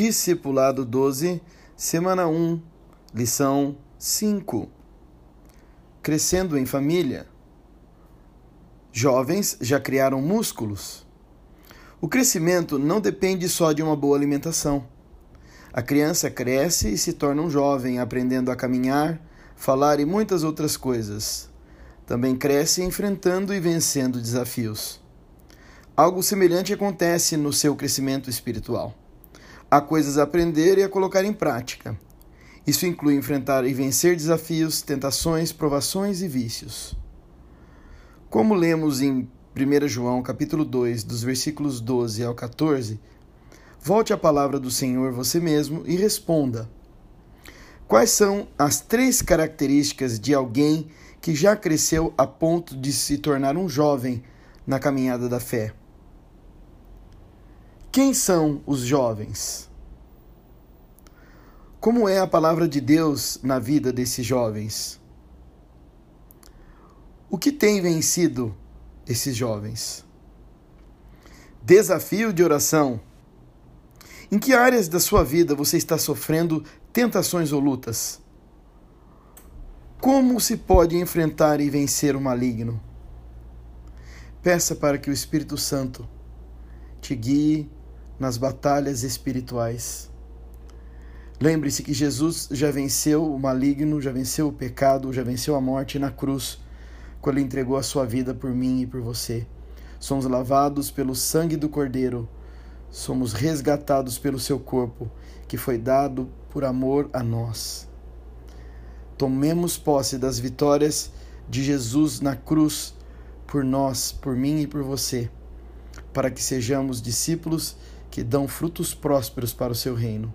Discipulado 12, semana 1, lição 5. Crescendo em família. Jovens já criaram músculos. O crescimento não depende só de uma boa alimentação. A criança cresce e se torna um jovem, aprendendo a caminhar, falar e muitas outras coisas. Também cresce enfrentando e vencendo desafios. Algo semelhante acontece no seu crescimento espiritual. Há coisas a aprender e a colocar em prática. Isso inclui enfrentar e vencer desafios, tentações, provações e vícios. Como lemos em 1 João capítulo 2, dos versículos 12 ao 14, volte à palavra do Senhor você mesmo e responda: Quais são as três características de alguém que já cresceu a ponto de se tornar um jovem na caminhada da fé? Quem são os jovens? Como é a palavra de Deus na vida desses jovens? O que tem vencido esses jovens? Desafio de oração. Em que áreas da sua vida você está sofrendo tentações ou lutas? Como se pode enfrentar e vencer o maligno? Peça para que o Espírito Santo te guie nas batalhas espirituais. Lembre-se que Jesus já venceu o maligno, já venceu o pecado, já venceu a morte na cruz, quando ele entregou a sua vida por mim e por você. Somos lavados pelo sangue do Cordeiro, somos resgatados pelo seu corpo, que foi dado por amor a nós. Tomemos posse das vitórias de Jesus na cruz por nós, por mim e por você, para que sejamos discípulos que dão frutos prósperos para o seu reino.